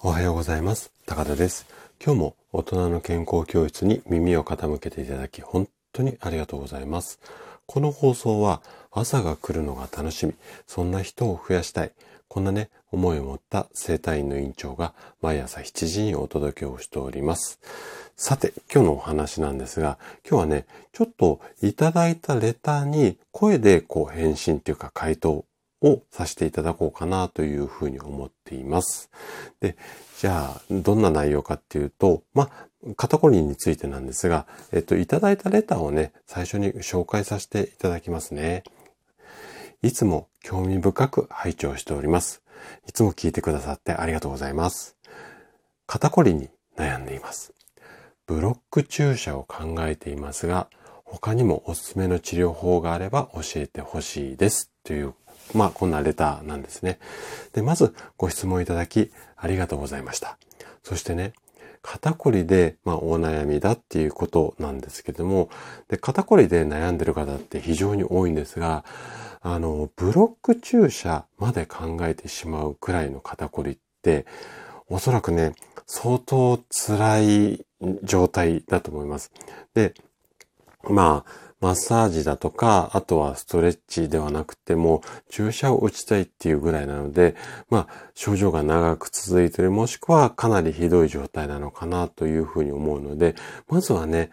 おはようございます。高田です。今日も大人の健康教室に耳を傾けていただき本当にありがとうございます。この放送は朝が来るのが楽しみ、そんな人を増やしたい、こんなね、思いを持った生体院の院長が毎朝7時にお届けをしております。さて、今日のお話なんですが、今日はね、ちょっといただいたレターに声でこう返信というか回答をさせていただこうかなというふうに思っています。で、じゃあ、どんな内容かっていうと、まあ、肩こりについてなんですが、えっと、いただいたレターをね、最初に紹介させていただきますね。いつも興味深く拝聴しております。いつも聞いてくださってありがとうございます。肩こりに悩んでいます。ブロック注射を考えていますが、他にもおすすめの治療法があれば教えてほしいです。というまあ、こんなレターなんですね。で、まずご質問いただきありがとうございました。そしてね、肩こりで、まあ、お悩みだっていうことなんですけども、で、肩こりで悩んでる方って非常に多いんですが、あの、ブロック注射まで考えてしまうくらいの肩こりって、おそらくね、相当辛い状態だと思います。で、まあ、マッサージだとか、あとはストレッチではなくても、注射を打ちたいっていうぐらいなので、まあ、症状が長く続いている、もしくはかなりひどい状態なのかなというふうに思うので、まずはね、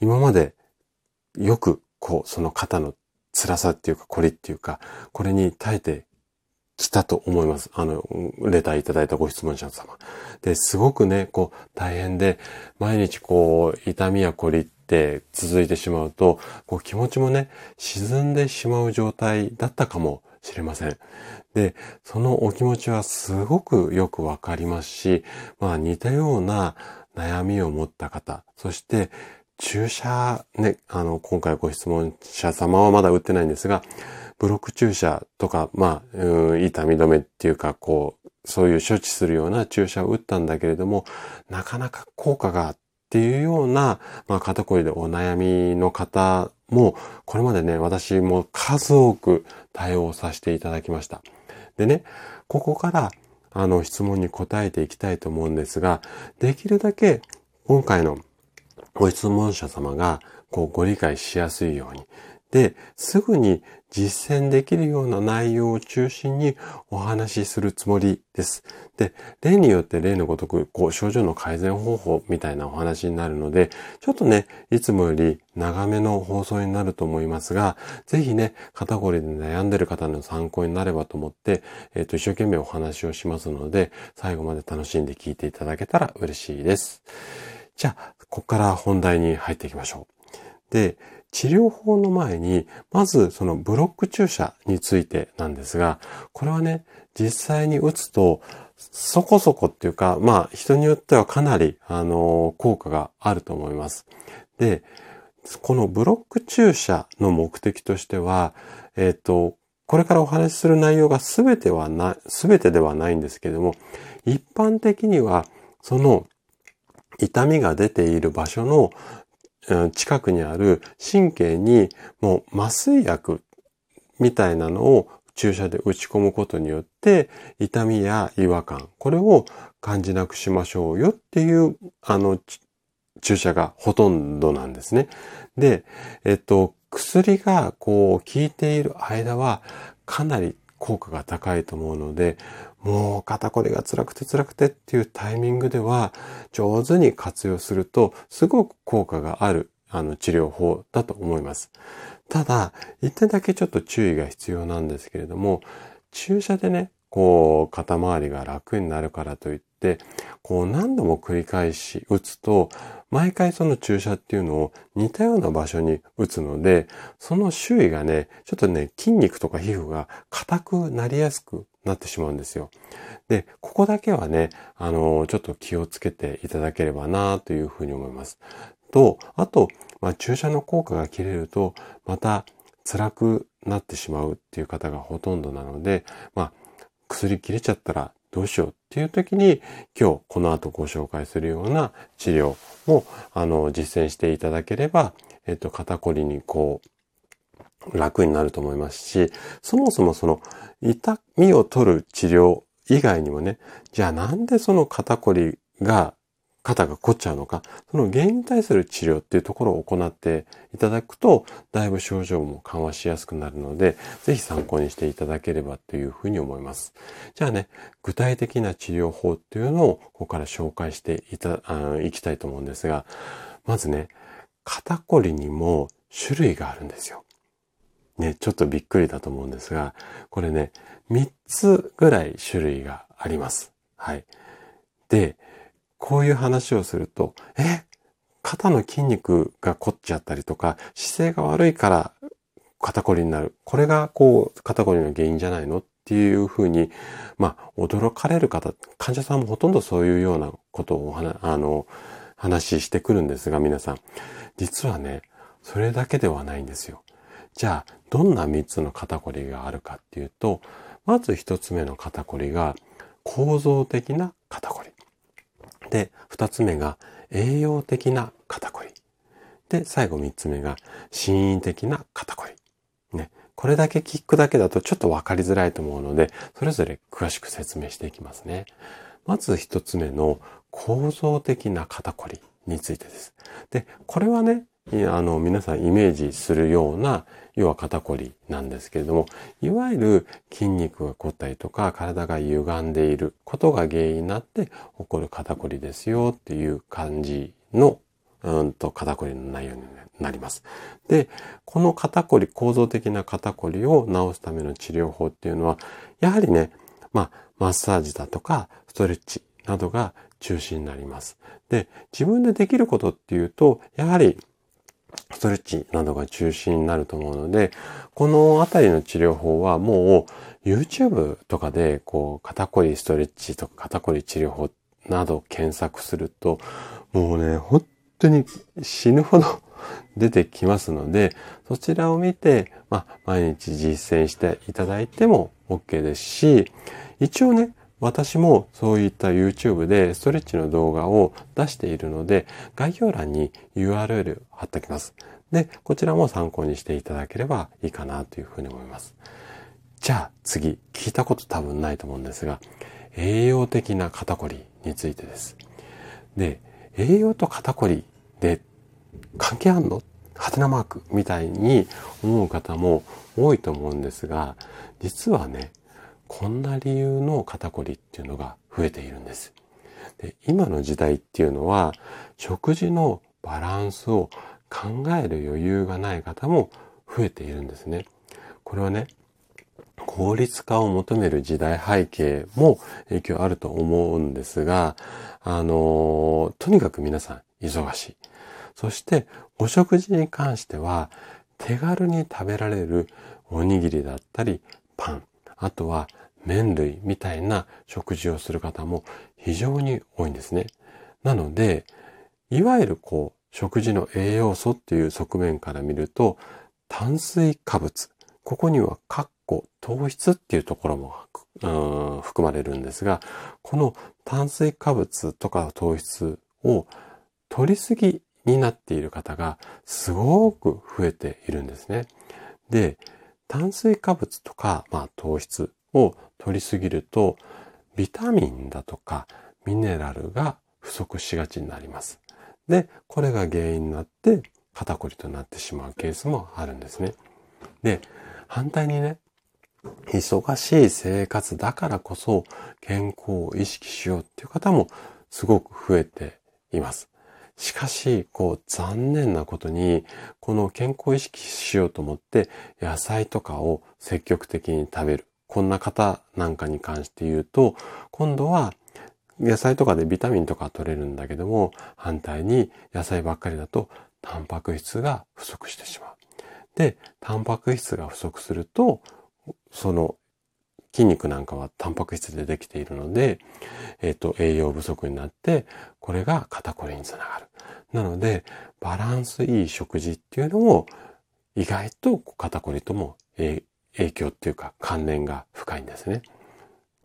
今までよく、こう、その肩の辛さっていうか、こりっていうか、これに耐えてきたと思います。あの、レターいただいたご質問者様。で、すごくね、こう、大変で、毎日こう、痛みやこりって続いてしまうと、こう気持ちもね、沈んでしまう状態だったかもしれません。で、そのお気持ちはすごくよくわかりますし、まあ似たような悩みを持った方、そして注射、ね、あの、今回ご質問者様はまだ打ってないんですが、ブロック注射とか、まあ、うん、痛み止めっていうか、こう、そういう処置するような注射を打ったんだけれども、なかなか効果がっていうような、まあ、肩こりでお悩みの方も、これまでね、私も数多く対応させていただきました。でね、ここから、あの、質問に答えていきたいと思うんですが、できるだけ、今回のご質問者様が、こう、ご理解しやすいように、で、すぐに実践できるような内容を中心にお話しするつもりです。で、例によって例のごとく、こう、症状の改善方法みたいなお話になるので、ちょっとね、いつもより長めの放送になると思いますが、ぜひね、肩こりで悩んでる方の参考になればと思って、えっ、ー、と、一生懸命お話をしますので、最後まで楽しんで聞いていただけたら嬉しいです。じゃあ、ここから本題に入っていきましょう。で、治療法の前に、まずそのブロック注射についてなんですが、これはね、実際に打つと、そこそこっていうか、まあ人によってはかなり、あの、効果があると思います。で、このブロック注射の目的としては、えっ、ー、と、これからお話しする内容が全てはな、全てではないんですけれども、一般的には、その痛みが出ている場所の近くにある神経にもう麻酔薬みたいなのを注射で打ち込むことによって痛みや違和感、これを感じなくしましょうよっていうあの注射がほとんどなんですね。で、えっと、薬がこう効いている間はかなり効果が高いと思うので、もう肩こりが辛くて辛くてっていうタイミングでは上手に活用するとすごく効果があるあの治療法だと思います。ただ、一点だけちょっと注意が必要なんですけれども、注射でね、こう肩周りが楽になるからといって、こう何度も繰り返し打つと、毎回その注射っていうのを似たような場所に打つので、その周囲がね、ちょっとね、筋肉とか皮膚が硬くなりやすくなってしまうんですよ。で、ここだけはね、あの、ちょっと気をつけていただければなというふうに思います。と、あと、まあ、注射の効果が切れると、また辛くなってしまうっていう方がほとんどなので、まあ、薬切れちゃったらどうしようっていう時に、今日この後ご紹介するような治療も、あの、実践していただければ、えっと、肩こりにこう、楽になると思いますし、そもそもその痛みを取る治療以外にもね、じゃあなんでその肩こりが肩が凝っちゃうのか、その原因に対する治療っていうところを行っていただくと、だいぶ症状も緩和しやすくなるので、ぜひ参考にしていただければというふうに思います。じゃあね、具体的な治療法っていうのをここから紹介していた、あいきたいと思うんですが、まずね、肩こりにも種類があるんですよ。ね、ちょっとびっくりだと思うんですが、これね、3つぐらい種類があります。はい。で、こういう話をすると、え、肩の筋肉が凝っちゃったりとか、姿勢が悪いから肩こりになる。これがこう、肩こりの原因じゃないのっていうふうに、まあ、驚かれる方、患者さんもほとんどそういうようなことをあの、話してくるんですが、皆さん。実はね、それだけではないんですよ。じゃあ、どんな3つの肩こりがあるかっていうと、まず1つ目の肩こりが構造的な肩こり。で、二つ目が栄養的な肩こり。で、最後三つ目が心因的な肩こり。ね。これだけ聞くだけだとちょっとわかりづらいと思うので、それぞれ詳しく説明していきますね。まず一つ目の構造的な肩こりについてです。で、これはね、あの、皆さんイメージするような、要は肩こりなんですけれども、いわゆる筋肉が凝ったりとか、体が歪んでいることが原因になって起こる肩こりですよっていう感じの、うんと、肩こりの内容になります。で、この肩こり、構造的な肩こりを治すための治療法っていうのは、やはりね、まあ、マッサージだとか、ストレッチなどが中心になります。で、自分でできることっていうと、やはりストレッチなどが中心になると思うので、このあたりの治療法はもう YouTube とかでこう肩こりストレッチとか肩こり治療法など検索すると、もうね、本当に死ぬほど 出てきますので、そちらを見て、まあ、毎日実践していただいても OK ですし、一応ね、私もそういった YouTube でストレッチの動画を出しているので、概要欄に URL 貼っておきます。で、こちらも参考にしていただければいいかなというふうに思います。じゃあ次、聞いたこと多分ないと思うんですが、栄養的な肩こりについてです。で、栄養と肩こりで関係あんの？ハテナマークみたいに思う方も多いと思うんですが、実はね、こんな理由の肩こりっていうのが増えているんです。で今の時代っていうのは食事のバランスを考える余裕がない方も増えているんですね。これはね、効率化を求める時代背景も影響あると思うんですが、あの、とにかく皆さん忙しい。そしてお食事に関しては手軽に食べられるおにぎりだったりパン、あとは麺類みたいな食事をする方も非常に多いんですね。なので、いわゆるこう、食事の栄養素っていう側面から見ると、炭水化物。ここには、カッコ、糖質っていうところも含まれるんですが、この炭水化物とか糖質を取りすぎになっている方がすごく増えているんですね。で、炭水化物とか、まあ、糖質を取りすぎると、ビタミンだとかミネラルが不足しがちになります。で、これが原因になって肩こりとなってしまうケースもあるんですね。で、反対にね、忙しい生活だからこそ健康を意識しようっていう方もすごく増えています。しかし、こう残念なことに、この健康を意識しようと思って野菜とかを積極的に食べる。こんな方なんかに関して言うと、今度は野菜とかでビタミンとか取れるんだけども、反対に野菜ばっかりだとタンパク質が不足してしまう。で、タンパク質が不足すると、その筋肉なんかはタンパク質でできているので、えっ、と、栄養不足になって、これが肩こりにつながる。なので、バランスいい食事っていうのも、意外と肩こりとも影響っていうか関連が深いんですね。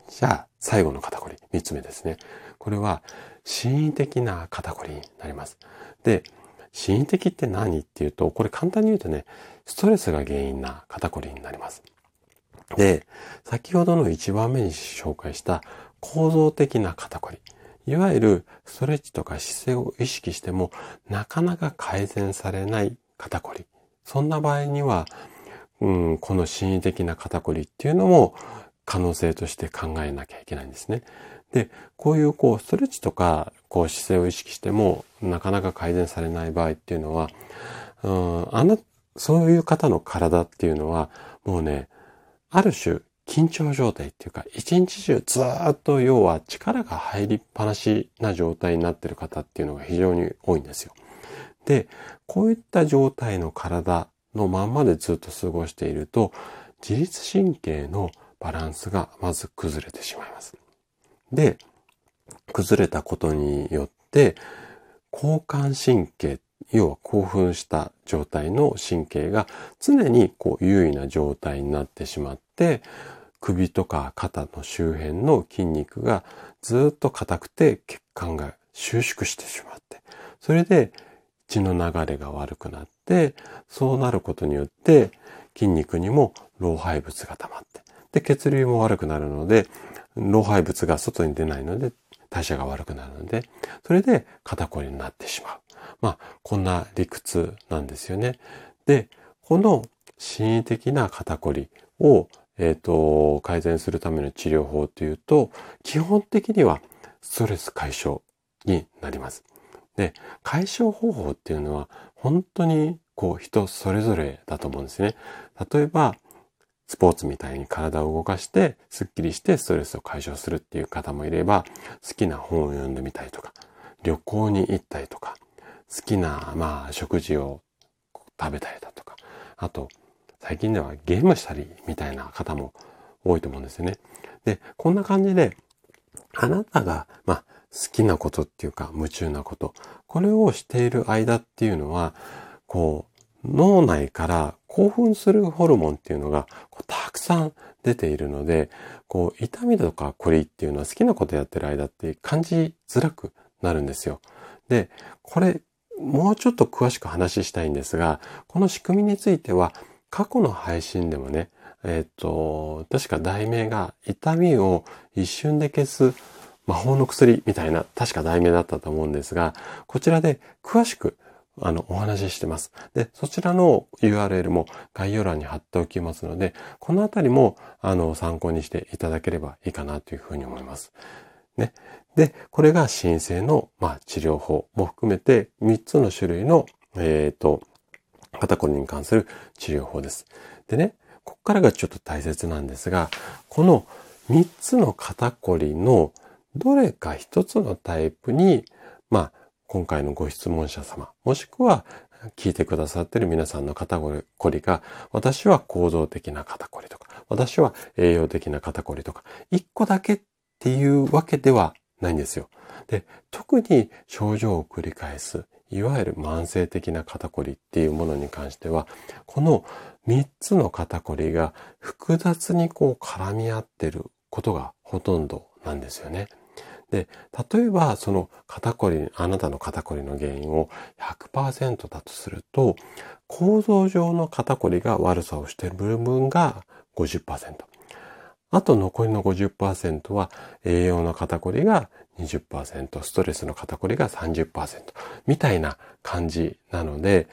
じゃあ、最後の肩こり、三つ目ですね。これは、心因的な肩こりになります。で、心因的って何っていうと、これ簡単に言うとね、ストレスが原因な肩こりになります。で、先ほどの1番目に紹介した構造的な肩こり。いわゆるストレッチとか姿勢を意識してもなかなか改善されない肩こり。そんな場合には、うん、この心理的な肩こりっていうのも可能性として考えなきゃいけないんですね。で、こういうこうストレッチとかこう姿勢を意識してもなかなか改善されない場合っていうのは、うん、あの、そういう方の体っていうのはもうね、ある種緊張状態っていうか、一日中ずっと要は力が入りっぱなしな状態になってる方っていうのが非常に多いんですよ。で、こういった状態の体のまんまでずっと過ごしていると、自律神経のバランスがまず崩れてしまいます。で、崩れたことによって、交感神経、要は興奮した状態の神経が常にこう優位な状態になってしまって、首とか肩の周辺の筋肉がずっと硬くて血管が収縮してしまって、それで血の流れが悪くなって、そうなることによって筋肉にも老廃物が溜まって、で、血流も悪くなるので、老廃物が外に出ないので代謝が悪くなるので、それで肩こりになってしまう。まあ、こんな理屈なんですよね。で、この心理的な肩こりをえっ、ー、と、改善するための治療法というと、基本的にはストレス解消になります。で、解消方法っていうのは本当にこう人それぞれだと思うんですね。例えば、スポーツみたいに体を動かして、スッキリしてストレスを解消するっていう方もいれば、好きな本を読んでみたりとか、旅行に行ったりとか、好きな、まあ、食事を食べたりだとか、あと、最近ではゲームしたりみたいな方も多いと思うんですよね。で、こんな感じで、あなたが、まあ、好きなことっていうか、夢中なこと、これをしている間っていうのは、こう、脳内から興奮するホルモンっていうのがたくさん出ているので、こう、痛みとかこりっていうのは好きなことやってる間って感じづらくなるんですよ。で、これ、もうちょっと詳しく話したいんですが、この仕組みについては過去の配信でもね、えっ、ー、と、確か題名が痛みを一瞬で消す魔法の薬みたいな、確か題名だったと思うんですが、こちらで詳しくあの、お話ししてます。で、そちらの URL も概要欄に貼っておきますので、このあたりも、あの、参考にしていただければいいかなというふうに思います。ね。で、これが申請の、まあ、治療法も含めて3つの種類の、えっ、ー、と、肩こりに関する治療法です。でね、ここからがちょっと大切なんですが、この3つの肩こりのどれか1つのタイプに、まあ、今回のご質問者様、もしくは聞いてくださっている皆さんの肩こりが、私は構造的な肩こりとか、私は栄養的な肩こりとか、1個だけっていうわけではないんですよ。で、特に症状を繰り返すいわゆる慢性的な肩こりっていうものに関しては、この3つの肩こりが複雑にこう絡み合ってることがほとんどなんですよね。で、例えばその肩こり、あなたの肩こりの原因を100%だとすると、構造上の肩こりが悪さをしている部分が50%。あと残りの50%は栄養の肩こりが20%、ストレスの肩こりが30%みたいな感じなので、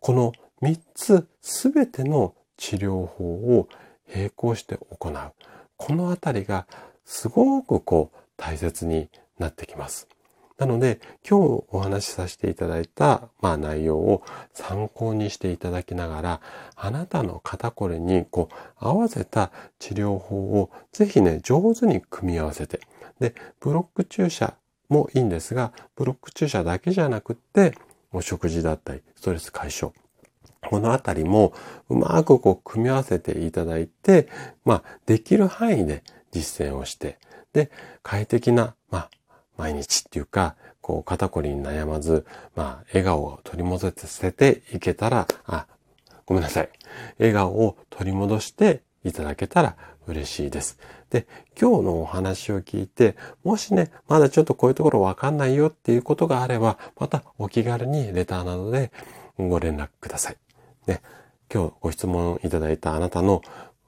この3つすべての治療法を並行して行う。このあたりがすごくこう大切になってきます。なので、今日お話しさせていただいた、まあ、内容を参考にしていただきながら、あなたの肩こりにこう合わせた治療法をぜひね、上手に組み合わせて、で、ブロック注射もいいんですが、ブロック注射だけじゃなくって、お食事だったり、ストレス解消。このあたりもうまくこう組み合わせていただいて、まあ、できる範囲で実践をして、で、快適な、まあ、毎日っていうか、こう、肩こりに悩まず、まあ、笑顔を取り戻せていけたら、あ、ごめんなさい。笑顔を取り戻していただけたら嬉しいです。で、今日のお話を聞いて、もしね、まだちょっとこういうところわかんないよっていうことがあれば、またお気軽にレターなどでご連絡ください。ね、今日ご質問いただいたあなたの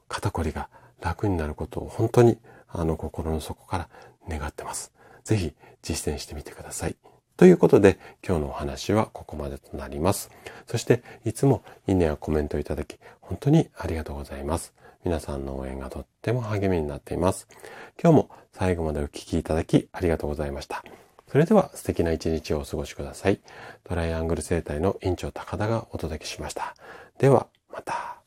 肩こりが楽になることを本当にあの心の底から願ってます。ぜひ実践してみてください。ということで今日のお話はここまでとなります。そしていつもいいねやコメントいただき本当にありがとうございます。皆さんの応援がとっても励みになっています。今日も最後までお聴きいただきありがとうございました。それでは素敵な一日をお過ごしください。トライアングル生態の院長高田がお届けしました。ではまた。